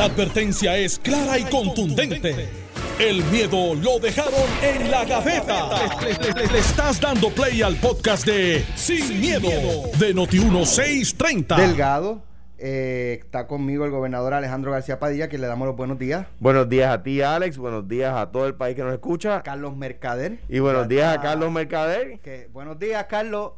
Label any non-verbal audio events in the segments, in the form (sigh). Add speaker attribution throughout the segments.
Speaker 1: La advertencia es clara y contundente. El miedo lo dejaron en la gaveta. Le, le estás dando play al podcast de Sin, miedo, de Noti1630.
Speaker 2: Delgado. Eh, está conmigo el gobernador Alejandro García Padilla, que le damos los buenos días.
Speaker 3: Buenos días a ti, Alex. Buenos días a todo el país que nos escucha.
Speaker 2: Carlos Mercader.
Speaker 3: Y buenos días a Carlos Mercader.
Speaker 2: Que, buenos días, Carlos.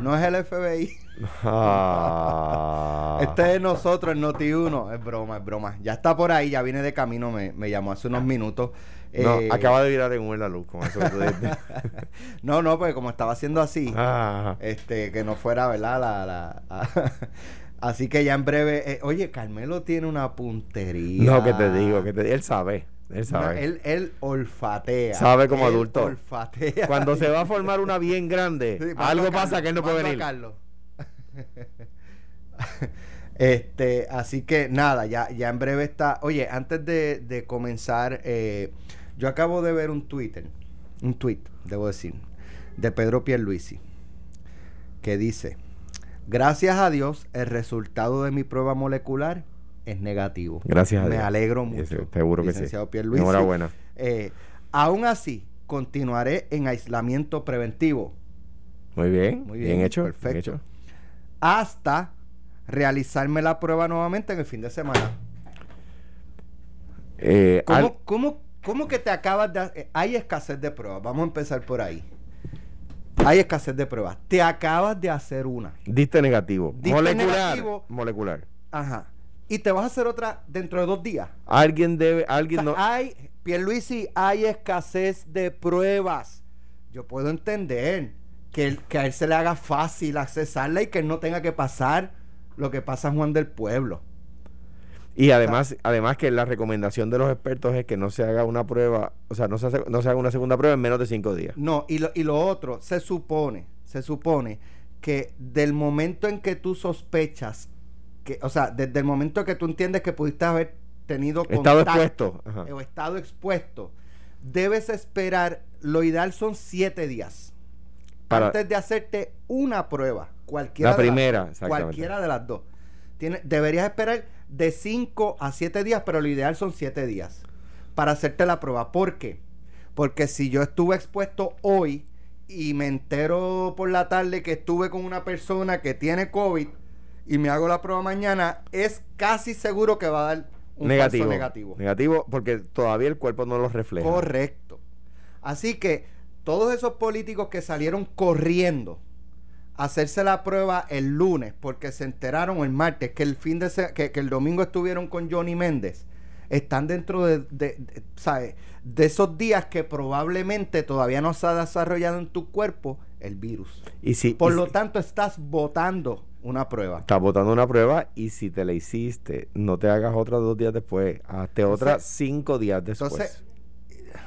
Speaker 2: No es el FBI.
Speaker 3: Ah.
Speaker 2: Este es nosotros, el Noti1. Es broma, es broma. Ya está por ahí, ya viene de camino, me, me llamó hace unos minutos.
Speaker 3: No,
Speaker 2: Eh,
Speaker 3: acaba de virar en un la luz con eso (laughs)
Speaker 2: no, no, porque como estaba haciendo así,
Speaker 3: Ah.
Speaker 2: este, que no fuera, ¿verdad? La, la- (laughs) así que ya en breve. eh, oye, Carmelo tiene una puntería.
Speaker 3: No, que te digo, que te, él sabe. Él
Speaker 2: No,
Speaker 3: sabe.
Speaker 2: él, él olfatea.
Speaker 3: Sabe como
Speaker 2: Él
Speaker 3: adulto.
Speaker 2: Olfatea.
Speaker 3: Cuando se va a (laughs) formar una bien grande,
Speaker 2: Sí,
Speaker 3: algo pasa
Speaker 2: Carlos,
Speaker 3: que él no puede venir.
Speaker 2: Carlos. (laughs) este, así que nada, ya, ya en breve está. Oye, antes de, de comenzar, eh, yo acabo de ver un Twitter, un tweet, debo decir, de Pedro Pierluisi, que dice: Gracias a Dios, el resultado de mi prueba molecular es negativo.
Speaker 3: Gracias a
Speaker 2: Me
Speaker 3: Dios.
Speaker 2: alegro
Speaker 3: Y
Speaker 2: mucho.
Speaker 3: seguro que sí.
Speaker 2: Pierluisi.
Speaker 3: Enhorabuena.
Speaker 2: Eh, aún así, continuaré en aislamiento preventivo
Speaker 3: Muy bien.
Speaker 2: Muy
Speaker 3: bien,
Speaker 2: bien,
Speaker 3: hecho. bien
Speaker 2: perfecto.
Speaker 3: hecho.
Speaker 2: Hasta realizarme la prueba nuevamente en el fin de semana.
Speaker 3: Eh,
Speaker 2: ¿Cómo,
Speaker 3: al-
Speaker 2: cómo- cómo que te acabas de... eh, Hay escasez de pruebas. Vamos a empezar por ahí. Hay escasez de pruebas. Te acabas de hacer una.
Speaker 3: diste negativo.
Speaker 2: Diste
Speaker 3: molecular.
Speaker 2: negativo.
Speaker 3: Molecular.
Speaker 2: Ajá. Y te vas a hacer otra dentro de dos días.
Speaker 3: Alguien debe,
Speaker 2: O
Speaker 3: alguien
Speaker 2: sea,
Speaker 3: no.
Speaker 2: hay, Pierluisi, hay escasez de pruebas. Yo puedo entender que, que a él se le haga fácil accesarla y que él no tenga que pasar lo que pasa Juan del Pueblo.
Speaker 3: Y además, además que la recomendación de los expertos es que no se haga una prueba, o sea, no se, hace- no se haga una segunda prueba en menos de cinco días.
Speaker 2: No, y lo, y lo otro, se supone, se supone que del momento en que tú sospechas, que, o sea, desde el momento que tú entiendes que pudiste haber tenido
Speaker 3: Estado
Speaker 2: contacto
Speaker 3: expuesto. Ajá.
Speaker 2: o estado expuesto, debes esperar, lo ideal son siete días.
Speaker 3: Para-
Speaker 2: antes de hacerte una prueba, cualquiera
Speaker 3: La
Speaker 2: de las
Speaker 3: primera,
Speaker 2: dos,
Speaker 3: exactamente.
Speaker 2: cualquiera de las dos. Tiene- deberías esperar de 5 a 7 días, pero lo ideal son 7 días para hacerte la prueba. ¿Por qué? Porque si yo estuve expuesto hoy y me entero por la tarde que estuve con una persona que tiene COVID y me hago la prueba mañana, es casi seguro que va a dar un
Speaker 3: negativo.
Speaker 2: falso negativo.
Speaker 3: Negativo porque todavía el cuerpo no lo refleja.
Speaker 2: Correcto. Así que todos esos políticos que salieron corriendo a hacerse la prueba el lunes porque se enteraron el martes que el fin de que, que el domingo estuvieron con Johnny Méndez están dentro de, de- de- ¿sabe? de esos días que probablemente todavía no se ha desarrollado en tu cuerpo el virus.
Speaker 3: Y si,
Speaker 2: Por
Speaker 3: y
Speaker 2: lo
Speaker 3: si-
Speaker 2: tanto, estás votando una prueba.
Speaker 3: estás botando una prueba y si te la hiciste, no te hagas otra dos días después, hazte otra
Speaker 2: Entonces-
Speaker 3: cinco días después.
Speaker 2: Entonces,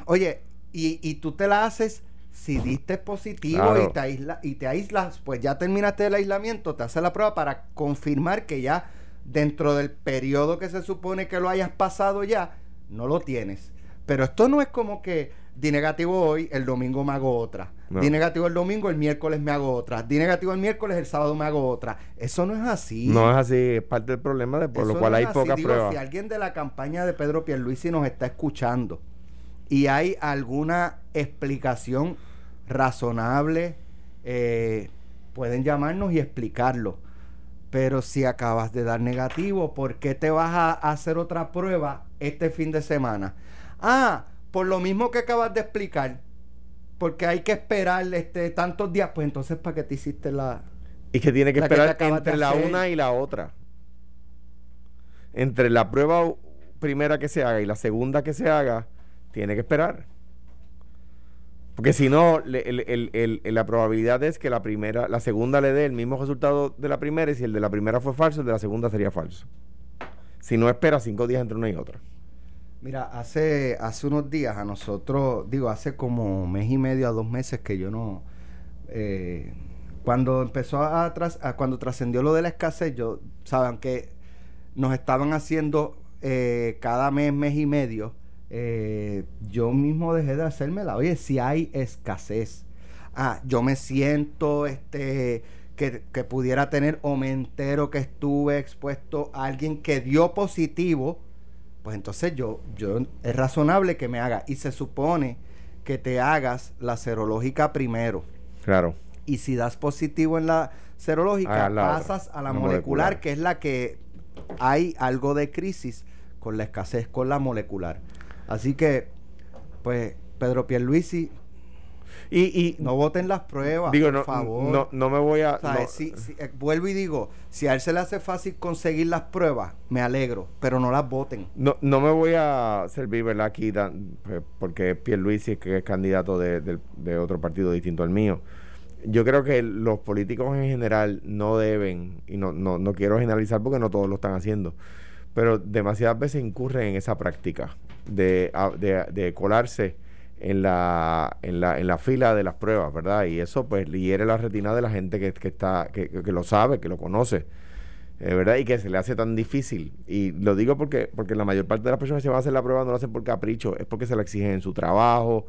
Speaker 2: Oye, y, y tú te la haces si diste positivo
Speaker 3: Claro.
Speaker 2: y, te aísla- y te aíslas, pues ya terminaste el aislamiento, te haces la prueba para confirmar que ya dentro del periodo que se supone que lo hayas pasado ya, no lo tienes. Pero esto no es como que di negativo hoy, el domingo me hago otra.
Speaker 3: No.
Speaker 2: Di negativo el domingo, el miércoles me hago otra. Di negativo el miércoles, el sábado me hago otra. Eso no es así.
Speaker 3: no es así, es parte del problema, de por
Speaker 2: Eso
Speaker 3: lo cual
Speaker 2: no
Speaker 3: hay pocas pruebas.
Speaker 2: Si alguien de la campaña de Pedro Pierluisi nos está escuchando y hay alguna explicación razonable, eh, pueden llamarnos y explicarlo. Pero si acabas de dar negativo, ¿por qué te vas a hacer otra prueba este fin de semana? Ah, por lo mismo que acabas de explicar, porque hay que esperar este, tantos días, pues entonces ¿para qué te hiciste la,
Speaker 3: Y que tiene que esperar entre la una y la otra. Entre la prueba primera que se haga y la segunda que se haga, tiene que esperar. Porque si no, la probabilidad es que la primera, la segunda le dé el mismo resultado de la primera y si el de la primera fue falso, el de la segunda sería falso. Si no espera cinco días entre una y otra.
Speaker 2: Mira, hace, hace unos días a nosotros, digo, hace como mes y medio a dos meses que yo no... eh, cuando empezó a- cuando trascendió lo de la escasez, yo, saben que nos estaban haciendo eh, cada mes, mes y medio, eh, yo mismo dejé de hacérmela. Oye, si hay escasez. Ah, yo me siento, este, que, que pudiera tener o me entero que estuve expuesto a alguien que dio positivo, pues entonces yo, yo es razonable que me haga. Y se supone que te hagas la serológica primero.
Speaker 3: Claro.
Speaker 2: Y si das positivo en la serológica,
Speaker 3: A la otra,
Speaker 2: pasas a la,
Speaker 3: la
Speaker 2: molecular,
Speaker 3: molecular.
Speaker 2: que es la que hay algo de crisis con la escasez con la molecular. Así que, pues, Pedro Pierluisi,
Speaker 3: Y, y
Speaker 2: no voten las pruebas,
Speaker 3: digo,
Speaker 2: por
Speaker 3: no,
Speaker 2: favor.
Speaker 3: no, no me voy a.
Speaker 2: O sea,
Speaker 3: no-
Speaker 2: si- si- eh, vuelvo y digo, si a él se le hace fácil conseguir las pruebas, me alegro, pero no las voten.
Speaker 3: No, no me voy a servir, ¿verdad? Aquí, dan- eh, porque Pierluisi es que es candidato de, del- de otro partido distinto al mío. Yo creo que los políticos en general no deben, y no, no, no quiero generalizar porque no todos lo están haciendo, pero demasiadas veces incurren en esa práctica de, de, de colarse en la, en, la, en la fila de las pruebas, ¿verdad? Y eso pues hiere la retina de la gente que, que está, que, que lo sabe, que lo conoce. Eh, ¿verdad? Y que se le hace tan difícil. Y lo digo porque, porque la mayor parte de las personas que se van a hacer la prueba no lo hacen por capricho, es porque se la exigen en su trabajo,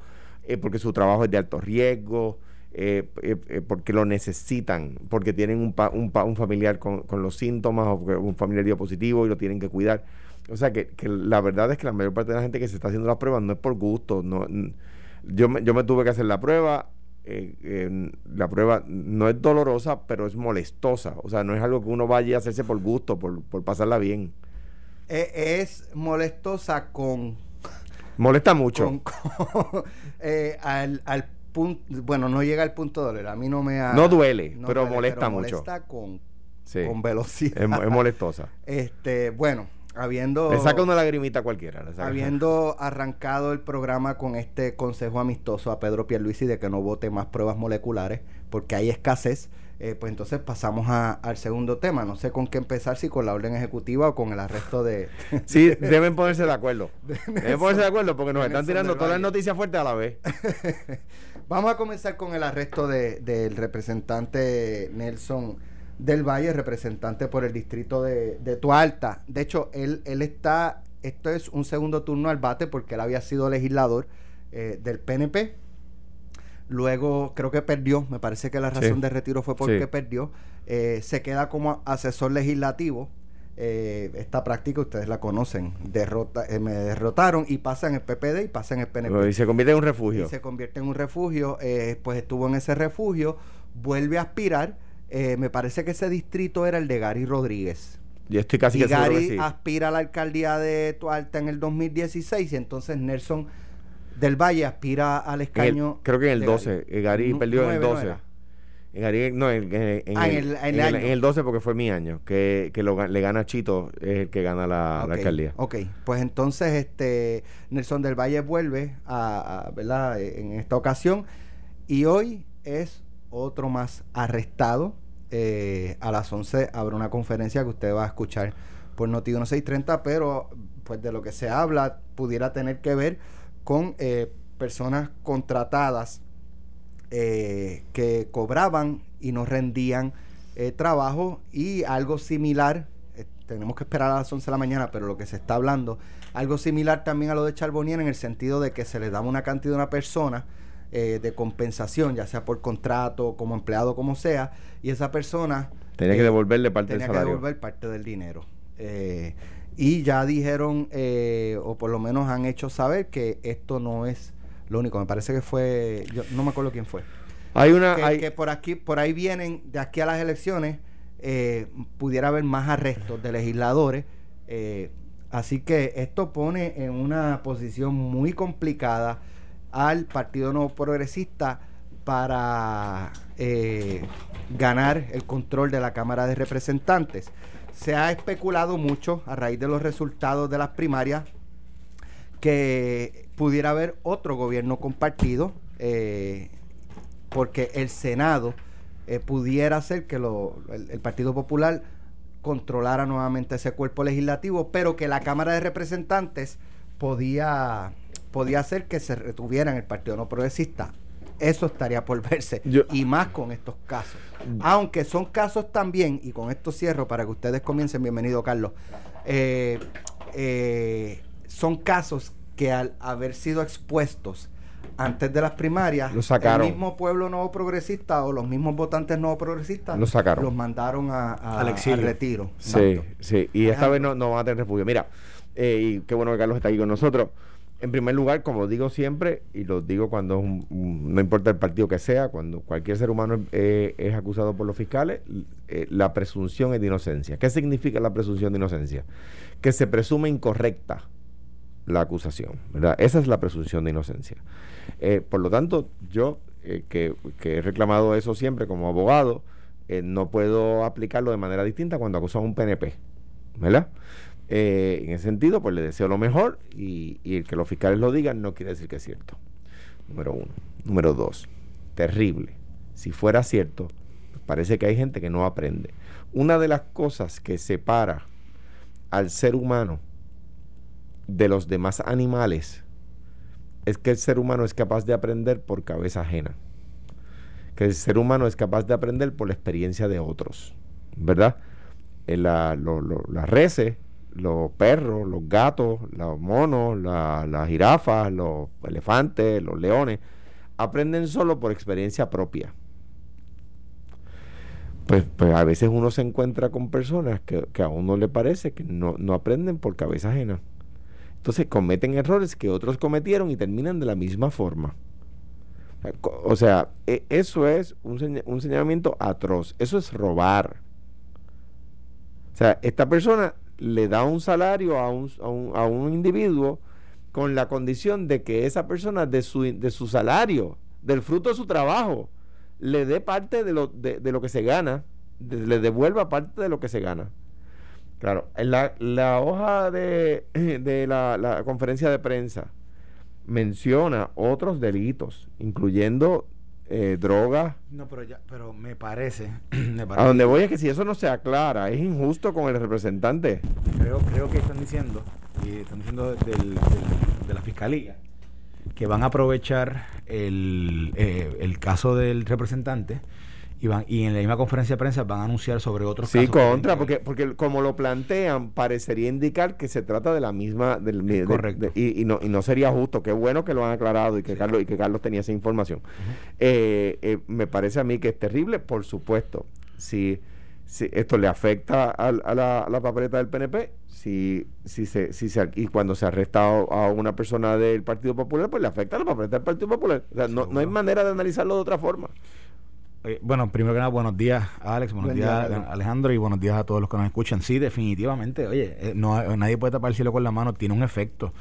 Speaker 3: es porque su trabajo es de alto riesgo, eh, eh, eh, porque lo necesitan, porque tienen un, pa- un, pa- un familiar con, con los síntomas o un familiar dio positivo y lo tienen que cuidar. O sea que, que la verdad es que la mayor parte de la gente que se está haciendo las pruebas no es por gusto. No, yo, me, yo me tuve que hacer la prueba. eh, eh, la prueba no es dolorosa, pero es molestosa. O sea, no es algo que uno vaya a hacerse por gusto, por, por pasarla bien.
Speaker 2: Eh, es molestosa con
Speaker 3: Molesta mucho.
Speaker 2: con- con- (laughs) eh, al, al punto, bueno, no llega al punto de doler. A mí no me ha-
Speaker 3: No duele, pero molesta
Speaker 2: pero
Speaker 3: mucho.
Speaker 2: Molesta con,
Speaker 3: Sí.
Speaker 2: con velocidad.
Speaker 3: Es, es molestosa. (laughs)
Speaker 2: Este, bueno, habiendo,
Speaker 3: Le saca una lagrimita cualquiera. le saca.
Speaker 2: habiendo arrancado el programa con este consejo amistoso a Pedro Pierluisi de que no vote más pruebas moleculares porque hay escasez, eh, pues entonces pasamos a- al segundo tema. No sé con qué empezar, si con la orden ejecutiva o con el arresto de... (laughs)
Speaker 3: Sí, deben (laughs) ponerse de acuerdo. Deben ponerse de acuerdo porque nos están tirando todas las noticias fuertes a la vez. (laughs)
Speaker 2: Vamos a comenzar con el arresto de- del representante Nelson del Valle, representante por el distrito de, de Tualta. De hecho, él, él está, esto es un segundo turno al bate porque él había sido legislador eh, del PNP. Luego creo que perdió, me parece que la razón
Speaker 3: Sí.
Speaker 2: de retiro fue porque
Speaker 3: Sí.
Speaker 2: perdió. Eh, se queda como asesor legislativo. Eh, esta práctica ustedes la conocen. Derrota, eh, me derrotaron y pasa en el PPD y pasa en el PNP
Speaker 3: Y se convierte en un refugio.
Speaker 2: y se convierte en un refugio, eh, pues estuvo en ese refugio, vuelve a aspirar, eh, me parece que ese distrito era el de Gary Rodríguez.
Speaker 3: Yo estoy casi
Speaker 2: y
Speaker 3: que seguro
Speaker 2: Gary
Speaker 3: que sí.
Speaker 2: aspira a la alcaldía de Tualta en el 2016 y entonces Nelson del Valle aspira al
Speaker 3: el-
Speaker 2: escaño.
Speaker 3: creo que en el
Speaker 2: de
Speaker 3: 12. eh, Gary
Speaker 2: Nu-
Speaker 3: perdió en el
Speaker 2: nueve, ¿no
Speaker 3: 12.
Speaker 2: era?
Speaker 3: En Gary, no, en, en- en
Speaker 2: Ah,
Speaker 3: el,
Speaker 2: en el- en el
Speaker 3: en el-
Speaker 2: año.
Speaker 3: en el 12 porque fue mi año. Que, que lo, le gana Chito, es el que gana la, alcaldía.
Speaker 2: Ok, pues entonces este Nelson del Valle vuelve a, a- ¿verdad? en esta ocasión y hoy es otro más arrestado. Eh, a las 11 habrá una conferencia que usted va a escuchar por Noti 1630, pero pues de lo que se habla pudiera tener que ver con eh, personas contratadas eh, que cobraban y no rendían eh, trabajo y algo similar, eh, tenemos que esperar a las 11 de la mañana, pero lo que se está hablando, algo similar también a lo de Charbonnier en el sentido de que se le daba una cantidad a una persona eh, de compensación, ya sea por contrato, como empleado, como sea, y esa persona
Speaker 3: Tenía que
Speaker 2: eh,
Speaker 3: devolverle parte del
Speaker 2: tenía que
Speaker 3: salario.
Speaker 2: devolver parte del dinero. Eh, y ya dijeron, eh, o por lo menos han hecho saber que esto no es lo único. Me parece que fue, yo no me acuerdo quién fue.
Speaker 3: Hay una.
Speaker 2: Que,
Speaker 3: hay-
Speaker 2: que por aquí, por ahí vienen, de aquí a las elecciones, pudiera haber más arrestos de legisladores. eh, así que esto pone en una posición muy complicada al Partido Nuevo Progresista para eh, ganar el control de la Cámara de Representantes. Se ha especulado mucho a raíz de los resultados de las primarias que pudiera haber otro gobierno compartido, eh, porque el Senado eh, pudiera ser que lo- el Partido Popular controlara nuevamente ese cuerpo legislativo, pero que la Cámara de Representantes podía, podía hacer que se retuviera en el Partido No Progresista. Eso estaría por (laughs) verse.
Speaker 3: Yo-
Speaker 2: y más con estos casos. Aunque son casos también, y con esto cierro para que ustedes comiencen, bienvenido Carlos, eh, eh, son casos que al haber sido expuestos antes de las primarias,
Speaker 3: Lo sacaron.
Speaker 2: el mismo pueblo nuevo progresista o los mismos votantes nuevo progresistas
Speaker 3: Lo sacaron.
Speaker 2: los mandaron a, a-
Speaker 4: Al exilio.
Speaker 2: al retiro.
Speaker 3: Sí,
Speaker 2: Exacto.
Speaker 3: sí. Y esta vez no, no van a tener refugio. Mira, eh, y qué bueno que Carlos está aquí con nosotros. En primer lugar, como digo siempre, y lo digo cuando un- un- no importa el partido que sea, cuando cualquier ser humano eh, es acusado por los fiscales, eh, la presunción es de inocencia. ¿Qué significa la presunción de inocencia? Que se presume incorrecta la acusación, ¿verdad? Esa es la presunción de inocencia. Eh, por lo tanto, yo, eh, que, he reclamado eso siempre como abogado, eh, no puedo aplicarlo de manera distinta cuando acusan a un PNP, ¿verdad? Eh, en ese sentido, pues le deseo lo mejor y, el que los fiscales lo digan no quiere decir que es cierto. Número uno. Número dos, terrible. Si fuera cierto, parece que hay gente que no aprende. Una de las cosas que separa al ser humano de los demás animales es que el ser humano es capaz de aprender por cabeza ajena. Que el ser humano es capaz de aprender por la experiencia de otros. ¿Verdad? En la- lo- las los perros, los gatos, los monos, la- las jirafas, los elefantes, los leones, aprenden solo por experiencia propia. Pues, pues a veces uno se encuentra con personas que, que a uno le parece que no, no aprenden por cabeza ajena. Entonces cometen errores que otros cometieron y terminan de la misma forma. O sea, e- eso es un, un señalamiento atroz. Eso es robar. O sea, esta persona le da un salario a un, a un, a un individuo con la condición de que esa persona de su, de su salario, del fruto de su trabajo, le dé parte de lo, de, de lo que se gana, le devuelva parte de lo que se gana. Claro, en la, la hoja de, (clears throat) de la, la conferencia de prensa menciona otros delitos, incluyendo eh, drogas.
Speaker 4: No, pero ya, pero me parece, (clears throat) me
Speaker 3: A donde voy es que si eso no se aclara, es injusto con el representante.
Speaker 4: creo, creo que están diciendo, y están diciendo del- del- de la fiscalía, que van a aprovechar el, eh, el caso del representante y van y en la misma conferencia de prensa van a anunciar sobre otros
Speaker 3: Sí,
Speaker 4: casos. que
Speaker 3: contra, porque,
Speaker 4: que
Speaker 3: porque como lo plantean, parecería indicar que se trata de la misma. Del, de-
Speaker 4: Correcto.
Speaker 3: de- y, y no, y no sería justo. Qué bueno que lo han aclarado y que,
Speaker 4: Sí.
Speaker 3: Carlos, y que Carlos tenía esa información. Eh, eh, me parece a mí que es terrible, por supuesto. Si, si esto le afecta al- a, la, a la papeleta del PNP, si, si se, si se, y cuando se arresta a, a una persona del Partido Popular, pues le afecta a la papeleta del Partido Popular. O sea, no, no hay manera de analizarlo de otra forma.
Speaker 4: Eh, bueno, primero que nada, buenos días, Alex, buenos
Speaker 2: Buen
Speaker 4: días,
Speaker 2: día, Alejandro.
Speaker 4: Y buenos días a todos los que nos escuchan. Sí, definitivamente, oye, eh, no, nadie puede tapar el cielo con la mano, tiene un efecto.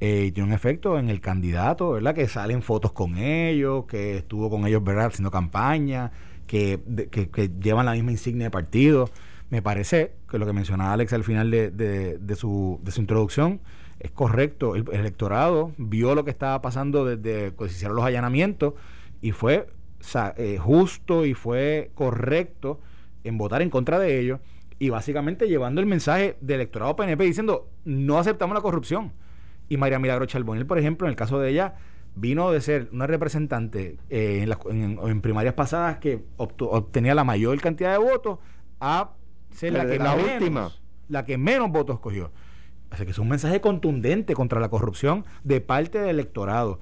Speaker 4: Eh, tiene un efecto en el candidato, ¿verdad? Que salen fotos con ellos, que estuvo con ellos, ¿verdad? Haciendo campaña, que, de- que, que llevan la misma insignia de partido. Me parece que lo que mencionaba Alex al final de, de- de su, de su introducción es correcto. El, el electorado vio lo que estaba pasando desde que se hicieron los allanamientos y fue eh, justo y fue correcto en votar en contra de ellos y básicamente llevando el mensaje del electorado PNP diciendo no aceptamos la corrupción. Y María Milagro Charbonnier, por ejemplo, en el caso de ella, vino de ser una representante eh, en, las- en- en primarias pasadas que obtu- obtenía la mayor cantidad de votos a ser la que
Speaker 3: la
Speaker 4: menos-
Speaker 3: última.
Speaker 4: la que menos votos cogió. Así que es un mensaje contundente contra la corrupción de parte del electorado.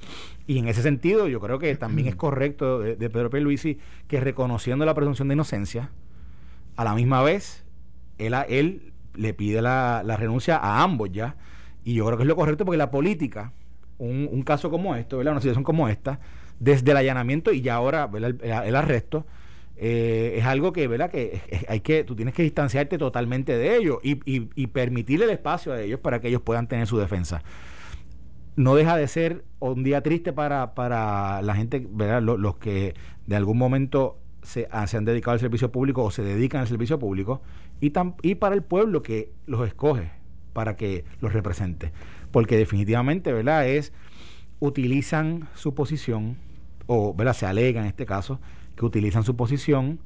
Speaker 4: Y en ese sentido, yo creo que también es (clears throat) correcto de, de Pedro Pierluisi que reconociendo la presunción de inocencia, a la misma vez, él, a- él le pide la, la renuncia a ambos ya. Y yo creo que es lo correcto porque la política, un, un caso como esto, ¿verdad? una situación como esta, desde el allanamiento y ya ahora ¿verdad? El, el arresto, eh, es algo que, ¿verdad? Que hay que, tú tienes que distanciarte totalmente de ellos y, y, permitirle el espacio a ellos para que ellos puedan tener su defensa. No deja de ser un día triste para, para la gente, ¿verdad? Los, que de algún momento se, ah, se han dedicado al servicio público o se dedican al servicio público y, y para el pueblo que los escoge para que los represente. Porque definitivamente, ¿verdad? Es, utilizan su posición, o ¿verdad? se alega en este caso, que utilizan su posición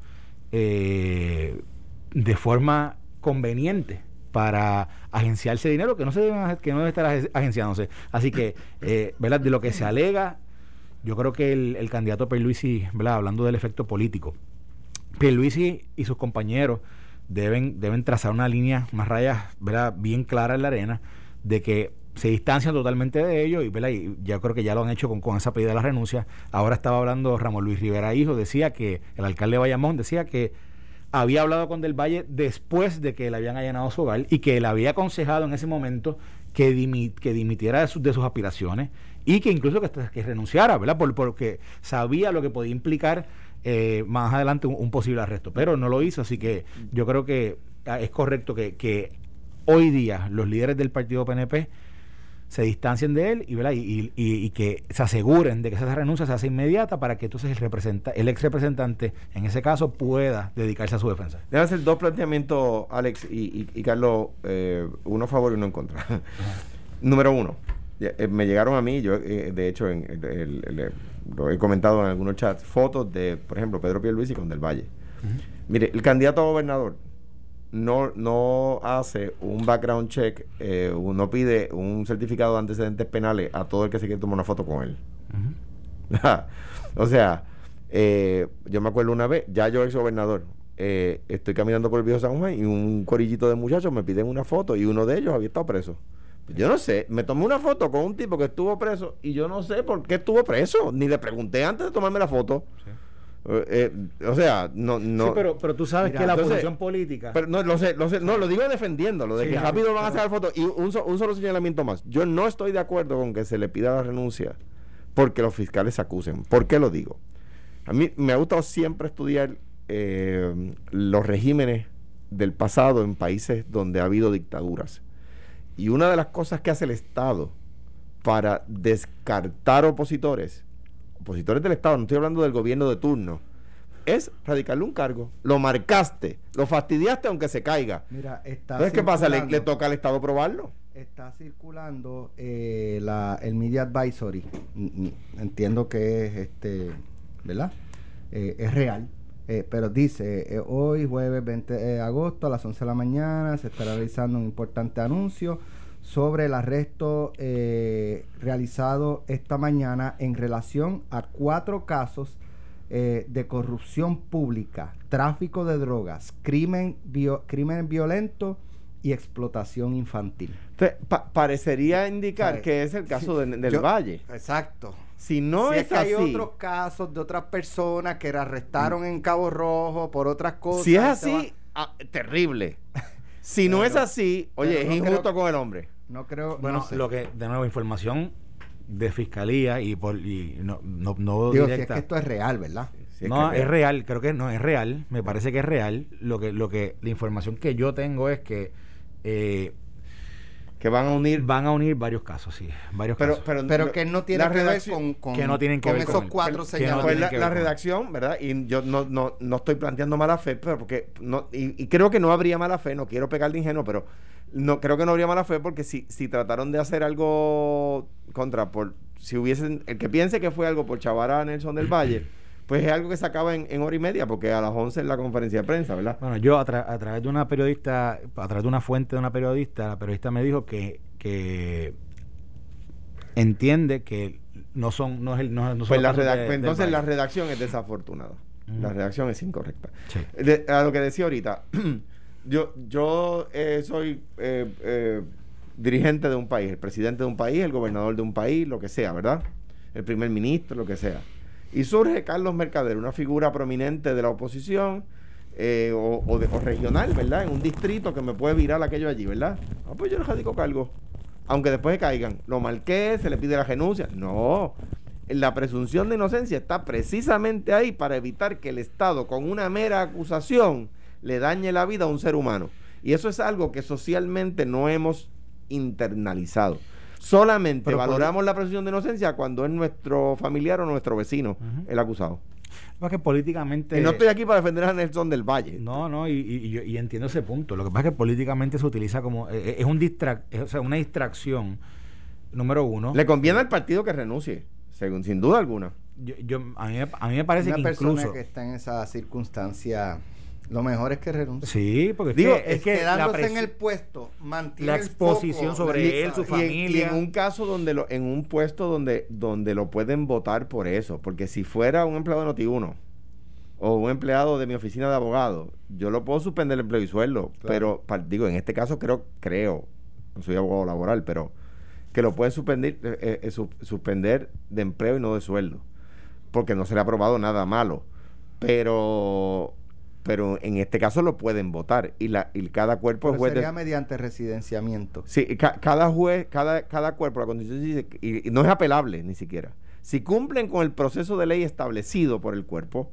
Speaker 4: eh, de forma conveniente para agenciarse dinero que no se que no debe estar ag- agenciándose. Así que, eh, ¿verdad? De lo que se alega, yo creo que el, candidato Pierluisi, ¿verdad? Hablando del efecto político, Pierluisi y sus compañeros deben, deben trazar una línea, unas rayas, ¿verdad? Bien claras en la arena de que se distancian totalmente de ellos y, ¿verdad? y ya creo que ya lo han hecho con, con esa pedida de la renuncia. Ahora estaba hablando Ramón Luis Rivera Hijo, decía que el alcalde de Bayamón decía que había hablado con Del Valle después de que le habían allanado su hogar y que le había aconsejado en ese momento que, que dimitiera de, de, sus aspiraciones y que incluso que, que renunciara, ¿verdad? Por, porque sabía lo que podía implicar eh, más adelante un, un, posible arresto, pero no lo hizo, así que yo creo que ah, es correcto que, que hoy día los líderes del partido PNP se distancien de él y. Y, y, y, que se aseguren de que esa renuncia se hace inmediata para que entonces el, representa, el ex representante, en ese caso, pueda dedicarse a su defensa.
Speaker 3: Debe hacer dos planteamientos, Alex y, Carlos, eh, uno a favor y uno en contra. Número uno, eh, me llegaron a mí, yo eh, de hecho en, el, el, el, lo he comentado en algunos chats, fotos de, por ejemplo, Pedro Pierluisi con Del Valle. Mire, el candidato a gobernador no, no hace un background check, eh, no pide un certificado de antecedentes penales a todo el que se quiere tomar una foto con él. Uh (laughs) -huh. o sea, eh, yo me acuerdo una vez, ya yo ex gobernador, eh, estoy caminando por el viejo San Juan y un corillito de muchachos me piden una foto y uno de ellos había estado preso. Yo no sé, me tomé una foto con un tipo que estuvo preso y yo no sé por qué estuvo preso, ni le pregunté antes de tomarme la foto. Sí. Eh, o sea, no, no.
Speaker 4: Sí, pero, pero tú sabes Mira, que la entonces, posición política.
Speaker 3: Pero no, lo sé, lo sé, no, lo digo defendiéndolo, de sí, que claro, rápido van a sacar fotos. Y un, un, solo señalamiento más. Yo no estoy de acuerdo con que se le pida la renuncia porque los fiscales se acusen. ¿Por qué lo digo? A mí me ha gustado siempre estudiar eh, los regímenes del pasado en países donde ha habido dictaduras. Y una de las cosas que hace el Estado para descartar opositores opositores del Estado, no estoy hablando del gobierno de turno, es radicarle un cargo. Lo marcaste, lo fastidiaste aunque se caiga.
Speaker 2: Mira, está
Speaker 3: Entonces, ¿qué pasa? ¿Le, ¿Le, toca al Estado probarlo?
Speaker 2: Está circulando eh, la, el Media Advisory. Entiendo que es, este, ¿verdad? Eh, es real. Eh, pero dice, eh, hoy jueves 20 de agosto a las 11 de la mañana se estará realizando un importante anuncio sobre el arresto eh, realizado esta mañana en relación a cuatro casos eh, de corrupción pública, tráfico de drogas, crimen, bio, crimen violento y explotación infantil.
Speaker 3: Entonces, pa parecería indicar que es el caso de, del
Speaker 2: Yo,
Speaker 3: Valle.
Speaker 2: Exacto.
Speaker 3: Si no
Speaker 2: si
Speaker 3: es,
Speaker 2: es que
Speaker 3: así,
Speaker 2: hay otros casos de otras personas que arrestaron en Cabo Rojo por otras cosas.
Speaker 3: Si es así, ah, terrible. Si (laughs) no es así, oye, es no injusto con el hombre.
Speaker 2: No creo.
Speaker 4: Bueno,
Speaker 2: no sé.
Speaker 4: lo que, de nuevo, información de fiscalía y por y no, no, no
Speaker 2: Digo,
Speaker 4: directa.
Speaker 2: Si es que esto es real, ¿verdad?
Speaker 4: Si es no, es real. es real. creo que no, es real. Me parece que es real. Lo que, lo que, la información que yo tengo es que eh,
Speaker 3: que van a unir
Speaker 4: van a unir varios casos sí varios
Speaker 2: pero,
Speaker 4: casos
Speaker 2: pero, pero que no tiene que ver con, con,
Speaker 4: que no tienen que
Speaker 2: con
Speaker 4: ver
Speaker 2: esos
Speaker 4: con
Speaker 2: cuatro señalamientos
Speaker 3: pues la, la redacción verdad y yo no, no, no estoy planteando mala fe pero porque no y, y, creo que no habría mala fe no quiero pegar de ingenuo pero no creo que no habría mala fe porque si, si trataron de hacer algo contra por si hubiesen el que piense que fue algo por chavar a Nelson del Valle (clears throat) pues es algo que se acaba en, en, hora y media, porque a las 11 es la conferencia de prensa, ¿verdad?
Speaker 4: Bueno, yo a, tra a, través de una periodista, a través de una fuente de una periodista, la periodista me dijo que, que entiende que no son, no es el, no, no
Speaker 3: pues la de, entonces la redacción es desafortunada. La redacción es incorrecta. Sí. De, a lo que decía ahorita, (clears throat) yo, yo eh, soy eh, eh, dirigente de un país, el presidente de un país, el gobernador de un país, lo que sea, ¿verdad? El primer ministro, lo que sea. Y surge Carlos Mercader, una figura prominente de la oposición eh, o, o, de, o, regional, ¿verdad? En un distrito que me puede virar aquello allí, ¿verdad? Ah, pues yo le radico cargo. Aunque después caigan. Lo marqué, se le pide la renuncia. No. La presunción de inocencia está precisamente ahí para evitar que el Estado, con una mera acusación, le dañe la vida a un ser humano. Y eso es algo que socialmente no hemos internalizado. Solamente Pero valoramos por... la presunción de inocencia cuando es nuestro familiar o nuestro vecino uh -huh. el acusado.
Speaker 4: que políticamente.
Speaker 3: Y no estoy aquí para defender a Nelson del Valle.
Speaker 4: No, no, y, y, y, entiendo ese punto. Lo que pasa es que políticamente se utiliza como. Eh, es, un distra es, o sea, una distracción, número uno.
Speaker 3: Le conviene al partido que renuncie, según, sin duda alguna.
Speaker 4: Yo, yo a, mí, a mí me parece
Speaker 2: una
Speaker 4: que
Speaker 2: persona
Speaker 4: incluso.
Speaker 2: que está en esa circunstancia lo mejor es que renuncie.
Speaker 4: Sí, porque
Speaker 2: Digo,
Speaker 4: es que,
Speaker 2: quedándose en el puesto mantiene
Speaker 4: la exposición sobre él, su
Speaker 3: y
Speaker 4: familia.
Speaker 3: En, y en un caso donde lo, en un puesto donde, donde lo pueden votar por eso, porque si fuera un empleado de Noti1 o un empleado de mi oficina de abogado, yo lo puedo suspender el empleo y sueldo, claro. pero digo, en este caso creo, creo, no soy abogado laboral, pero que lo pueden suspender, eh, eh, su- suspender de empleo y no de sueldo, porque no se le ha aprobado nada malo. Pero pero en este caso lo pueden votar y la y cada cuerpo
Speaker 2: Pero
Speaker 3: es juez de-
Speaker 2: sería mediante residenciamiento.
Speaker 3: Sí, ca- cada juez, cada, cada cuerpo, la constitución dice, y, y no es apelable ni siquiera. Si cumplen con el proceso de ley establecido por el cuerpo,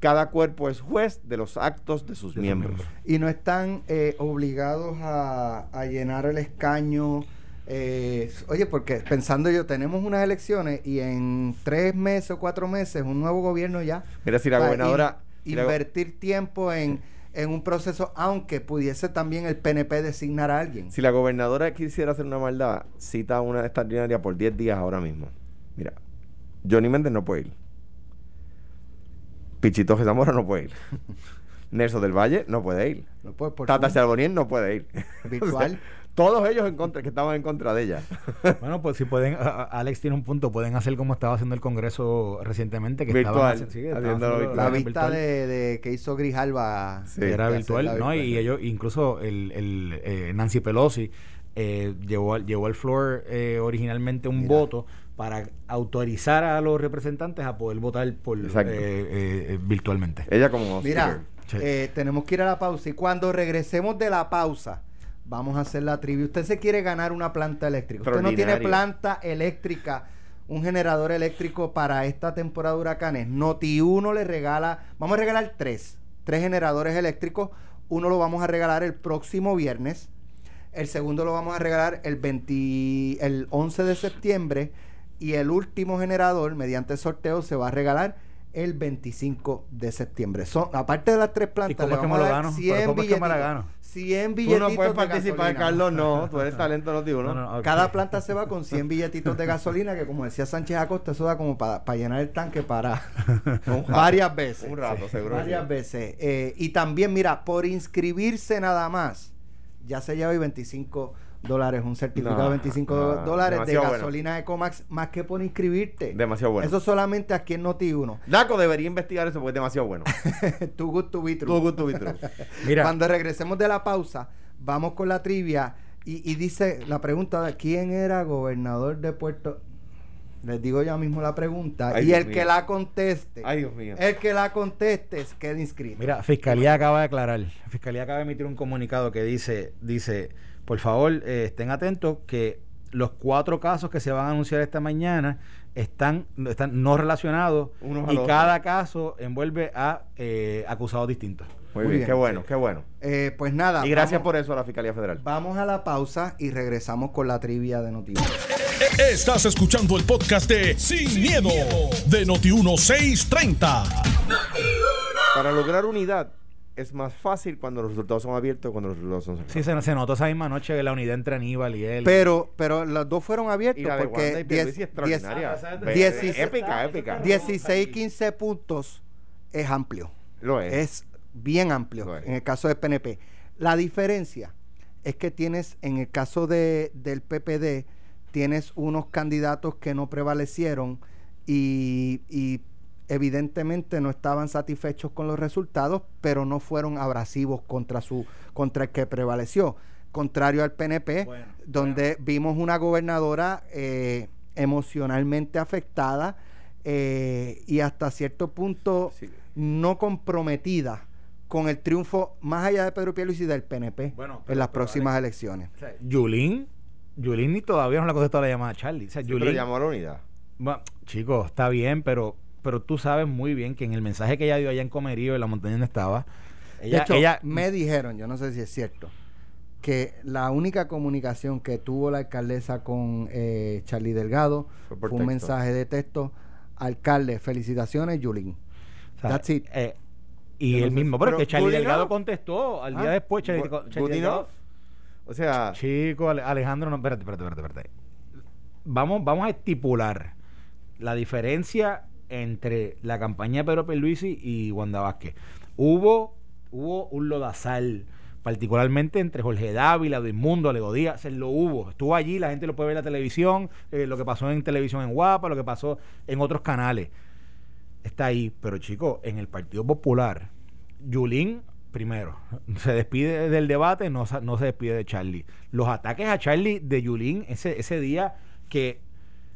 Speaker 3: cada cuerpo es juez de los actos de sus miembros.
Speaker 2: Y no están eh, obligados a, a llenar el escaño. eh, oye, porque pensando yo, tenemos unas elecciones y en tres meses o cuatro meses un nuevo gobierno ya.
Speaker 3: Mira, si la gobernadora...
Speaker 2: invertir tiempo en, en un proceso, aunque pudiese también el PNP designar a alguien.
Speaker 3: Si la gobernadora quisiera hacer una maldad, cita una extraordinaria por 10 días ahora mismo. Mira, Johnny Méndez no puede ir. Pichito Zamora no puede ir. (laughs) Nelson del Valle no puede ir.
Speaker 2: No puede por
Speaker 3: Tata
Speaker 2: Zoom,
Speaker 3: Charbonnier no puede ir.
Speaker 2: virtual. (laughs)
Speaker 3: Todos ellos en contra, que estaban en contra de ella. (laughs)
Speaker 4: Bueno, pues si pueden, Alex tiene un punto, pueden hacer como estaba haciendo el Congreso recientemente, que
Speaker 3: Virtual,
Speaker 4: estaban sí, estaban
Speaker 2: la vista de, de que hizo Grijalva.
Speaker 3: Sí.
Speaker 4: que era virtual, ¿no? Y ellos, incluso el, el, eh, Nancy Pelosi eh, llevó, al- llevó al floor eh, originalmente un
Speaker 2: Mira.
Speaker 4: voto para autorizar a los representantes a poder votar por eh, eh, eh, virtualmente.
Speaker 3: Ella como
Speaker 2: Mira,
Speaker 4: Sí.
Speaker 2: eh, tenemos que ir a la pausa y cuando regresemos de la pausa vamos a hacer la trivia. Usted se quiere ganar una planta eléctrica. Usted no tiene planta eléctrica, un generador eléctrico para esta temporada de huracanes. Noti 1 le regala, vamos a regalar tres, tres generadores eléctricos. Uno lo vamos a regalar el próximo viernes. El segundo lo vamos a regalar el 20, el 11 de septiembre y el último generador mediante sorteo se va a regalar el 25 de septiembre. Son aparte de las tres plantas,
Speaker 4: cómo
Speaker 2: le
Speaker 4: es que
Speaker 2: vamos
Speaker 4: me lo gano?
Speaker 2: 100
Speaker 4: ¿Pero cómo es que me la gano?
Speaker 2: 100
Speaker 3: Tú
Speaker 2: billetitos
Speaker 3: no puedes
Speaker 2: de
Speaker 3: participar,
Speaker 2: gasolina.
Speaker 3: Carlos, no. Tú eres (laughs) talento no digo, ¿no?
Speaker 4: No, no, ok.
Speaker 2: Cada planta se va con 100 billetitos de gasolina que como decía Sánchez Acosta, eso da como para llenar el tanque para (laughs) varias veces.
Speaker 3: Un rato, seguro.
Speaker 2: Varias
Speaker 3: sí.
Speaker 2: veces. Eh, y también, mira, por inscribirse nada más, ya se lleva hoy 25 dólares, un certificado
Speaker 3: No,
Speaker 2: de 25
Speaker 3: no,
Speaker 2: dólares de
Speaker 3: demasiado bueno.
Speaker 2: gasolina Ecomax, más que por inscribirte.
Speaker 3: Demasiado bueno.
Speaker 2: Eso solamente aquí en Noti1.
Speaker 3: Daco debería investigar eso porque es demasiado bueno.
Speaker 2: Too good to be true.
Speaker 3: Víctor.
Speaker 4: Mira,
Speaker 2: Cuando regresemos de la pausa, vamos con la trivia. Y, y dice la pregunta de quién era gobernador de Puerto Les digo ya mismo la pregunta.
Speaker 3: Ay,
Speaker 2: y
Speaker 3: Dios
Speaker 2: el
Speaker 3: mío.
Speaker 2: que la conteste,
Speaker 3: Ay, Dios mío.
Speaker 2: el que la conteste, quede inscrito.
Speaker 4: Mira, Fiscalía acaba de aclarar. Fiscalía acaba de emitir un comunicado que dice, dice, por favor, eh, estén atentos que los cuatro casos que se van a anunciar esta mañana están, están no relacionados
Speaker 3: Unos
Speaker 4: y cada caso envuelve a eh, acusados distintos.
Speaker 3: Muy,
Speaker 2: Muy
Speaker 3: bien,
Speaker 2: bien,
Speaker 3: qué bueno,
Speaker 2: sí.
Speaker 3: qué bueno.
Speaker 2: Eh, pues nada.
Speaker 3: Y gracias
Speaker 2: vamos-
Speaker 3: por eso a la Fiscalía Federal.
Speaker 2: Vamos a la pausa y regresamos con la trivia de noticias.
Speaker 1: Estás escuchando el podcast de Sin, miedo, de Noti1630.
Speaker 3: Para lograr unidad es más fácil cuando los resultados son abiertos que cuando los resultados son
Speaker 4: Sí,
Speaker 3: cerrados.
Speaker 4: se, se notó esa misma noche que la unidad entre Aníbal y él.
Speaker 2: Pero, pero los dos fueron abiertos
Speaker 3: Y la de Wanda
Speaker 2: porque
Speaker 3: y Pierluisi
Speaker 2: 10,
Speaker 3: extraordinaria.
Speaker 4: Esa es de-
Speaker 3: Ve-
Speaker 2: Dieciséis-
Speaker 3: épica, épica.
Speaker 2: 16, 15 puntos es amplio.
Speaker 3: Lo es.
Speaker 2: Es bien amplio
Speaker 3: es.
Speaker 2: en el caso del PNP. La diferencia es que tienes, en el caso de, del PPD, tienes unos candidatos que no prevalecieron y, y evidentemente no estaban satisfechos con los resultados, pero no fueron abrasivos contra su contra el que prevaleció. Contrario al PNP,
Speaker 4: Bueno,
Speaker 2: donde vimos una gobernadora eh, emocionalmente afectada eh, y hasta cierto punto
Speaker 3: Sí.
Speaker 2: no comprometida con el triunfo más allá de Pedro Pierluisi del PNP
Speaker 4: Bueno,
Speaker 2: en las
Speaker 4: pero,
Speaker 2: próximas
Speaker 4: Alex,
Speaker 2: elecciones.
Speaker 4: O sea, Yulín, Yulín ni todavía no le ha contestado la llamada a Charlie. O sea,
Speaker 3: Sí, pero
Speaker 4: Yulín,
Speaker 3: llamó a la unidad.
Speaker 4: Bueno, chicos, está bien, pero, pero tú sabes muy bien que en el mensaje que ella dio allá en Comerío, en la montaña donde estaba, ella,
Speaker 2: de hecho,
Speaker 4: ella
Speaker 2: me dijeron, yo no sé si es cierto, que la única comunicación que tuvo la alcaldesa con eh, Charlie Delgado
Speaker 3: Fue
Speaker 2: un
Speaker 3: texto.
Speaker 2: mensaje de texto. Alcalde, felicitaciones, Yulín.
Speaker 4: o sea,
Speaker 2: That's it.
Speaker 4: eh, y el mismo, pero, es
Speaker 3: pero
Speaker 4: que Charlie Delgado
Speaker 3: enough.
Speaker 4: contestó al día
Speaker 2: Ah,
Speaker 4: después. Charlie,
Speaker 3: Good-
Speaker 4: Charlie
Speaker 3: good
Speaker 4: Delgado-.
Speaker 3: O sea,
Speaker 4: Chico, Ale- Alejandro, no, espérate, espérate, espérate, espérate. Vamos, vamos a estipular la diferencia entre la campaña de Pedro Pierluisi y Wanda Vázquez. Hubo, hubo un lodazal, particularmente entre Jorge Dávila, Mundo, Lego Díaz, se lo hubo. Estuvo allí, la gente lo puede ver en la televisión, eh, lo que pasó en televisión en Guapa, lo que pasó en otros canales. Está ahí, pero chico, en el Partido Popular, Yulín primero, (laughs) se despide del debate, no, no se despide de Charlie. Los ataques a Charlie de Yulín ese, ese día que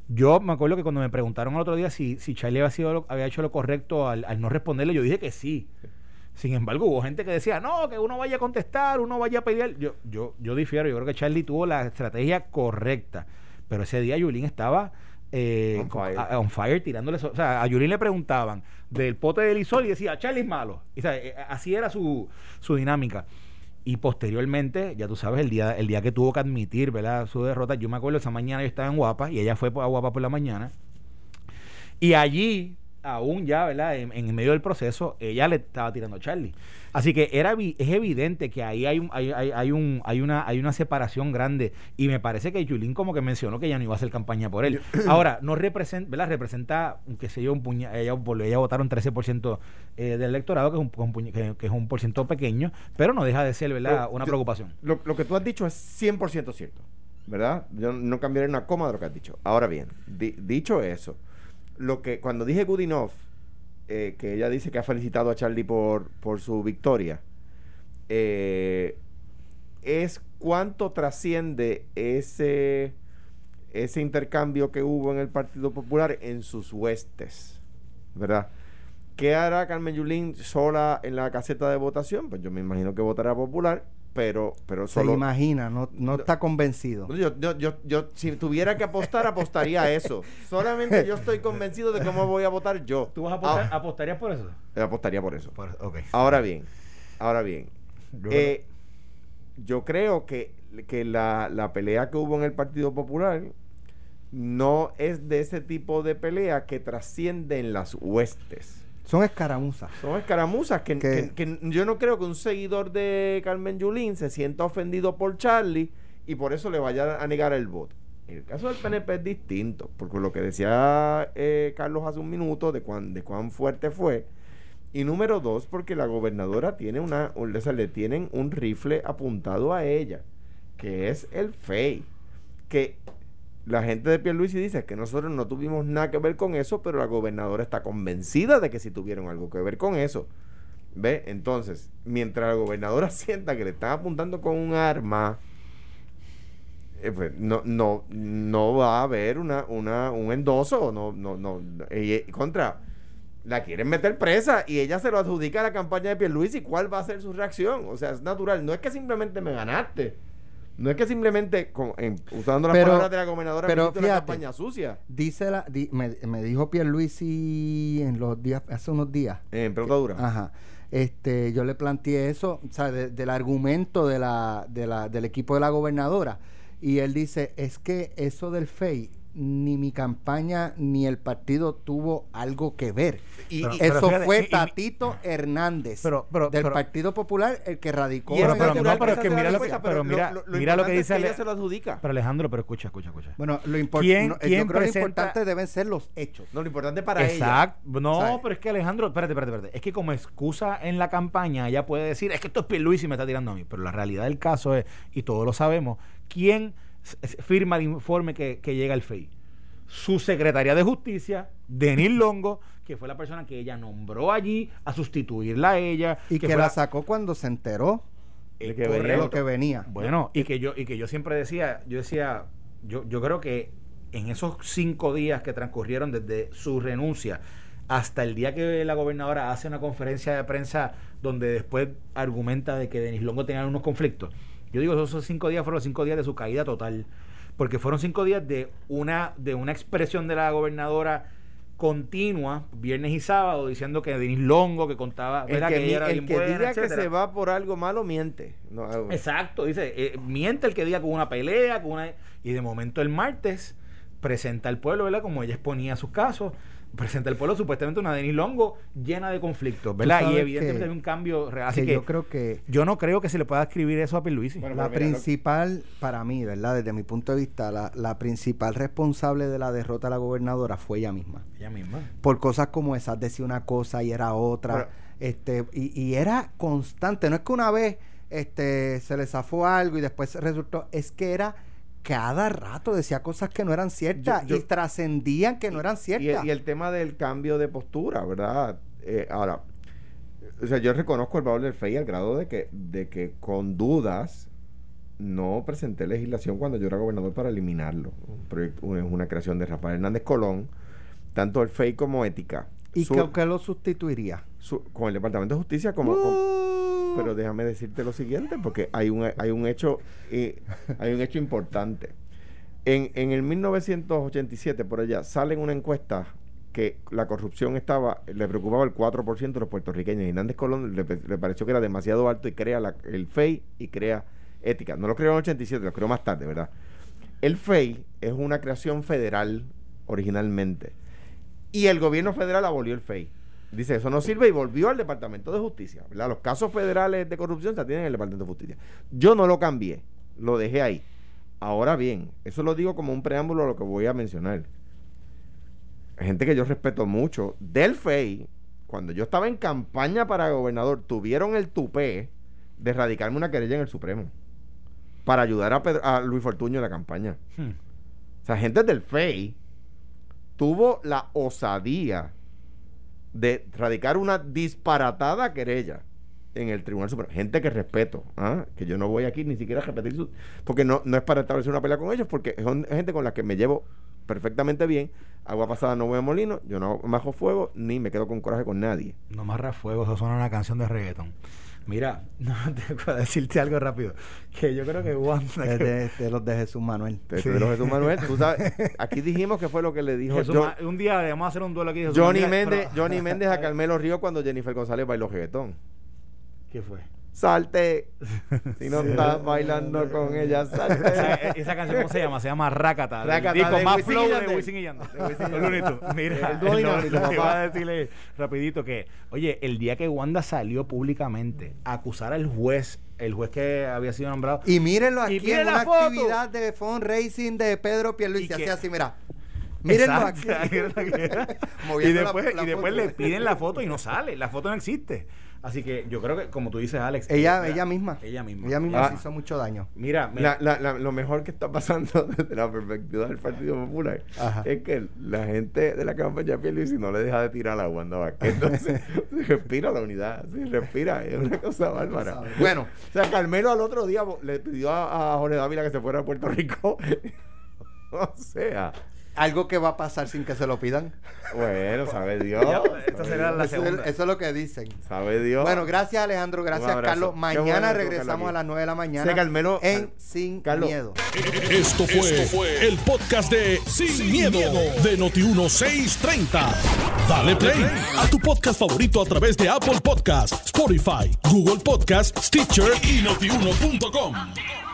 Speaker 4: yo me acuerdo que cuando me preguntaron el otro día si, si Charlie había, sido lo- había hecho lo correcto al, al no responderle, yo dije que sí. Sin embargo, hubo gente que decía, no, que uno vaya a contestar, uno vaya a pelear. Yo, yo, yo difiero, yo creo que Charlie tuvo la estrategia correcta. Pero ese día Yulín estaba eh,
Speaker 3: On fire.
Speaker 4: a- on fire tirándole. so- O sea, a Yulín le preguntaban del pote de Lisol y decía, Charlie es malo. Y, eh, así era su, su dinámica. Y posteriormente, ya tú sabes, el día, el día que tuvo que admitir ¿verdad? su derrota, yo me acuerdo esa mañana yo estaba en Guapa y ella fue a Guapa por la mañana. Y allí, aún ya, ¿verdad? En, en medio del proceso, ella le estaba tirando a Charlie. Así que era es evidente que ahí hay un, hay, hay, hay un, hay una, hay una separación grande. Y me parece que Julín como que mencionó que ya no iba a hacer campaña por él. (clears throat) Ahora, no representa, ¿verdad? Representa, qué sé yo, un puña, ella, votaron 13% eh, del electorado, que es, un, un que, que es un por ciento pequeño, pero no deja de ser, ¿verdad?
Speaker 3: Pero
Speaker 4: una
Speaker 3: yo-
Speaker 4: preocupación.
Speaker 3: Lo, lo que tú has dicho es 100% cierto, ¿verdad? Yo no cambiaré una coma de lo que has dicho. Ahora bien, di- dicho eso, lo que cuando dije good eh, que ella dice que ha felicitado a Charlie por, por su victoria, eh, es cuánto trasciende ese, ese intercambio que hubo en el Partido Popular en sus huestes, ¿verdad? ¿Qué hará Carmen Yulín sola en la caseta de votación? Pues yo me imagino que votará popular, pero, pero
Speaker 2: Se
Speaker 3: solo.
Speaker 2: imagina, no, no está convencido.
Speaker 3: Yo, yo, yo, yo, si tuviera que apostar, apostaría a eso. Solamente yo estoy convencido de cómo voy a votar yo.
Speaker 4: ¿Tú vas a apostar,
Speaker 3: Ah,
Speaker 4: apostarías por eso?
Speaker 3: apostaría por eso.
Speaker 4: Por-.
Speaker 3: Ahora bien, ahora bien.
Speaker 4: Yo-
Speaker 3: eh, yo creo que, que la, la pelea que hubo en el Partido Popular no es de ese tipo de pelea que trasciende en las huestes.
Speaker 2: Son escaramuzas.
Speaker 3: Son escaramuzas que,
Speaker 2: Que-
Speaker 3: yo no creo que un seguidor de Carmen Yulín se sienta ofendido por Charlie y por eso le vaya a negar el voto. En el caso del PNP es distinto, porque lo que decía eh, Carlos hace un minuto de cuán, de cuán fuerte fue. Y número dos, porque la gobernadora tiene una, o sea, le tienen un rifle apuntado a ella, que es el FEI. Que la gente de Pierluisi dice que nosotros no tuvimos nada que ver con eso, pero la gobernadora está convencida de que sí tuvieron algo que ver con eso. ¿Ve? Entonces, mientras la gobernadora (laughs) sienta que le están apuntando con un arma, eh, pues, no, no, no va a haber una, una, un endoso, no, no, no, contra, la quieren meter presa y ella se lo adjudica a la campaña de Pierluisi, ¿cuál va a ser su reacción? O sea, es natural, no es que simplemente me ganaste, no es que simplemente, con- en- usando las
Speaker 2: Pero-
Speaker 3: palabras de la gobernadora,
Speaker 2: pero
Speaker 3: hiciste una
Speaker 2: fíjate,
Speaker 3: campaña sucia,
Speaker 2: Dice la, di- me, me dijo Pierluisi en los días, hace unos días.
Speaker 3: en pelota dura.
Speaker 2: Ajá. Este, yo le planteé eso, o sea, de- del argumento de la, de la, del equipo de la gobernadora. Y él dice, es que eso del FEI, ni mi campaña ni el partido tuvo algo que ver.
Speaker 3: Y-
Speaker 4: Pero-
Speaker 3: y-
Speaker 2: eso
Speaker 4: fíjate,
Speaker 2: fue
Speaker 4: y- y-
Speaker 2: Tatito Hernández
Speaker 4: Pero- pero-
Speaker 2: del
Speaker 4: pero-
Speaker 2: Partido Popular, el que radicó.
Speaker 4: pero- pero- no, pero es que mira lo
Speaker 3: respuesta,
Speaker 4: pero mira- mira lo que
Speaker 3: importante
Speaker 4: dice
Speaker 3: es que
Speaker 4: Ale-
Speaker 3: ella se lo adjudica.
Speaker 4: Pero Alejandro, pero escucha, escucha, escucha.
Speaker 2: Bueno, lo impor-
Speaker 4: ¿Quién-
Speaker 2: no, yo creo que lo
Speaker 4: presenta-
Speaker 2: importante deben ser los hechos.
Speaker 3: No, lo importante para ella.
Speaker 4: Exacto. No,
Speaker 2: ¿Sabes?
Speaker 4: pero es que Alejandro, espérate, espérate, espérate. Es que como excusa en la campaña, ella puede decir, es que esto es Pierluisi y me está tirando a mí. Pero la realidad del caso es, y todos lo sabemos, ¿quién firma el informe que, que llega al FEI? Su secretaria de Justicia, Denis Longo, que fue la persona que ella nombró allí a sustituirla a ella.
Speaker 2: Y que, la sacó cuando se enteró
Speaker 4: Eh,
Speaker 3: De que venía
Speaker 2: lo que venía.
Speaker 4: Bueno, y que yo, y que yo siempre decía, yo decía, yo, yo creo que en esos cinco días que transcurrieron desde su renuncia hasta el día que la gobernadora hace una conferencia de prensa donde después argumenta de que Denis Longo tenía unos conflictos. Yo digo, esos cinco días fueron los cinco días de su caída total. Porque fueron cinco días de una, de una expresión de la gobernadora continua, viernes y sábado, diciendo que Denis Longo, que contaba,
Speaker 3: El que,
Speaker 4: que era
Speaker 3: el que
Speaker 4: buena,
Speaker 3: diga que se va por algo malo miente. No, algo-
Speaker 4: Exacto, dice, eh, miente el que diga con una pelea, con una y de momento el martes presenta al pueblo, ¿verdad? Como ella exponía sus casos, presenta al pueblo supuestamente una Denis Longo llena de conflictos, ¿verdad? Y evidentemente
Speaker 2: que-
Speaker 4: hay un cambio real. Así
Speaker 2: que
Speaker 4: que
Speaker 2: yo creo que
Speaker 4: yo no creo que se le pueda escribir eso a Pierluisi.
Speaker 3: Bueno,
Speaker 2: la principal, para mí, ¿verdad? Desde mi punto de vista, la, la principal responsable de la derrota de la gobernadora fue ella misma.
Speaker 4: ella misma.
Speaker 2: Por cosas como esas, decía una cosa y era otra.
Speaker 3: Pero-
Speaker 2: este y, y era constante. No es que una vez este, se le zafó algo y después resultó. Es que era cada rato decía cosas que no eran ciertas
Speaker 3: Yo- yo-
Speaker 2: y trascendían que no eran ciertas.
Speaker 3: y el tema del cambio de postura, ¿verdad? Eh, ahora, o sea, yo reconozco el valor del FEI al grado de que, de que con dudas no presenté legislación cuando yo era gobernador para eliminarlo. Un proyecto, es una creación de Rafael Hernández Colón, tanto el FEI como ética.
Speaker 2: ¿Y
Speaker 3: Su-
Speaker 2: qué, qué lo sustituiría?
Speaker 3: su- con el Departamento de Justicia como...
Speaker 2: Uh.
Speaker 3: como- pero déjame decirte lo siguiente, porque hay un, hay un hecho eh, hay un hecho importante. En, en el 1987, por allá, sale en una encuesta que la corrupción estaba, le preocupaba el 4% de los puertorriqueños. Y Hernández Colón le, le pareció que era demasiado alto y crea la- el FEI y crea ética. No lo creó en el 87, lo creó más tarde, ¿verdad? El FEI es una creación federal originalmente. Y el gobierno federal abolió el FEI. Dice, eso no sirve y volvió al Departamento de Justicia. ¿verdad? Los casos federales de corrupción se atienden en el Departamento de Justicia. Yo no lo cambié, lo dejé ahí. Ahora bien, eso lo digo como un preámbulo a lo que voy a mencionar. Gente que yo respeto mucho, del FEI, cuando yo estaba en campaña para gobernador, tuvieron el tupé de radicarme una querella en el Supremo para ayudar a, Pedro- a Luis Fortuño en la campaña.
Speaker 4: Hmm.
Speaker 3: O sea, gente del FEI tuvo la osadía de radicar una disparatada querella en el Tribunal Supremo. Gente que respeto, ¿ah? que yo no voy aquí ni siquiera a repetir su... Porque no, no es para establecer una pelea con ellos, porque son gente con la que me llevo perfectamente bien. Agua pasada no voy a molino, yo no bajo fuego, ni me quedo con coraje con nadie.
Speaker 4: No más fuego, eso suena una canción de reggaeton. Mira, (laughs) no, tengo que decirte algo rápido. Que yo creo que Wanda.
Speaker 2: De, (laughs) de los de Jesús Manuel.
Speaker 3: Te-
Speaker 4: Sí.
Speaker 3: Pero Jesús Manuel, tú sabes, aquí dijimos que fue lo que le dijo
Speaker 4: Jesús Ma- un día le vamos a hacer un duelo aquí. Jesús
Speaker 3: Johnny Méndez,
Speaker 4: pero-
Speaker 3: Johnny Méndez a (laughs) Carmelo Río cuando Jennifer González bailó reggaetón.
Speaker 4: ¿Qué fue?
Speaker 3: Salte. (laughs) Si no estás bailando con ella, salte.
Speaker 4: esa canción, ¿cómo se llama? Se llama Rakata.
Speaker 3: Rácata,
Speaker 4: disco
Speaker 3: de
Speaker 4: más
Speaker 3: Wisin y
Speaker 4: flow de. Wisin y Yandel.
Speaker 3: Y.
Speaker 4: Mira,
Speaker 3: El dinámico, papá.
Speaker 4: iba a decirle rapidito que, oye, el día que Wanda salió públicamente a acusar al juez, el juez que había sido nombrado,
Speaker 2: Y mírenlo
Speaker 4: Y
Speaker 2: aquí
Speaker 4: mire
Speaker 2: en
Speaker 4: la
Speaker 2: una
Speaker 4: foto.
Speaker 2: actividad de fundraising de Pedro Pierluisi.
Speaker 4: Y
Speaker 2: Así, así, mira. (laughs) Mírenlo
Speaker 4: Exacto,
Speaker 2: aquí. (laughs)
Speaker 4: y
Speaker 2: la-
Speaker 4: después,
Speaker 2: la
Speaker 4: y después le piden la foto y no sale. La foto no existe. Así que yo creo que, como tú dices, Alex.
Speaker 2: Ella,
Speaker 4: eh,
Speaker 2: ella misma.
Speaker 4: Ella misma.
Speaker 2: Ella misma
Speaker 3: Ah.
Speaker 2: se hizo mucho daño.
Speaker 4: Mira, mira,
Speaker 3: La- la- la- lo mejor que está pasando (laughs) desde la perspectiva del Partido Popular
Speaker 2: Ajá.
Speaker 3: es que la gente de la campaña de Pierluisi no le deja de tirar a Wanda Vázquez. Entonces, (laughs) (laughs) se respira la unidad. Sí, respira. Es una cosa bárbara.
Speaker 2: Bueno,
Speaker 3: O sea, Carmelo al otro día le pidió a, a Jorge Dávila que se fuera a Puerto Rico. o sea,
Speaker 2: algo que va a pasar sin que se lo pidan.
Speaker 3: bueno, sabe Dios.
Speaker 4: Ya, esta será la
Speaker 2: Eso es,
Speaker 4: segunda.
Speaker 2: eso es lo que dicen.
Speaker 3: Sabe Dios.
Speaker 2: Bueno, gracias Alejandro, gracias. Carlos. Mañana
Speaker 3: bueno que tú,
Speaker 2: regresamos a las 9 de la mañana
Speaker 3: Sí, Carmelo-
Speaker 2: en Sin
Speaker 3: Carlos.
Speaker 2: Miedo.
Speaker 1: Esto fue, el podcast de Sin, miedo, de Noti1630. Dale play a tu podcast favorito a través de Apple Podcasts, Spotify, Google Podcasts, Stitcher y notiuno.com.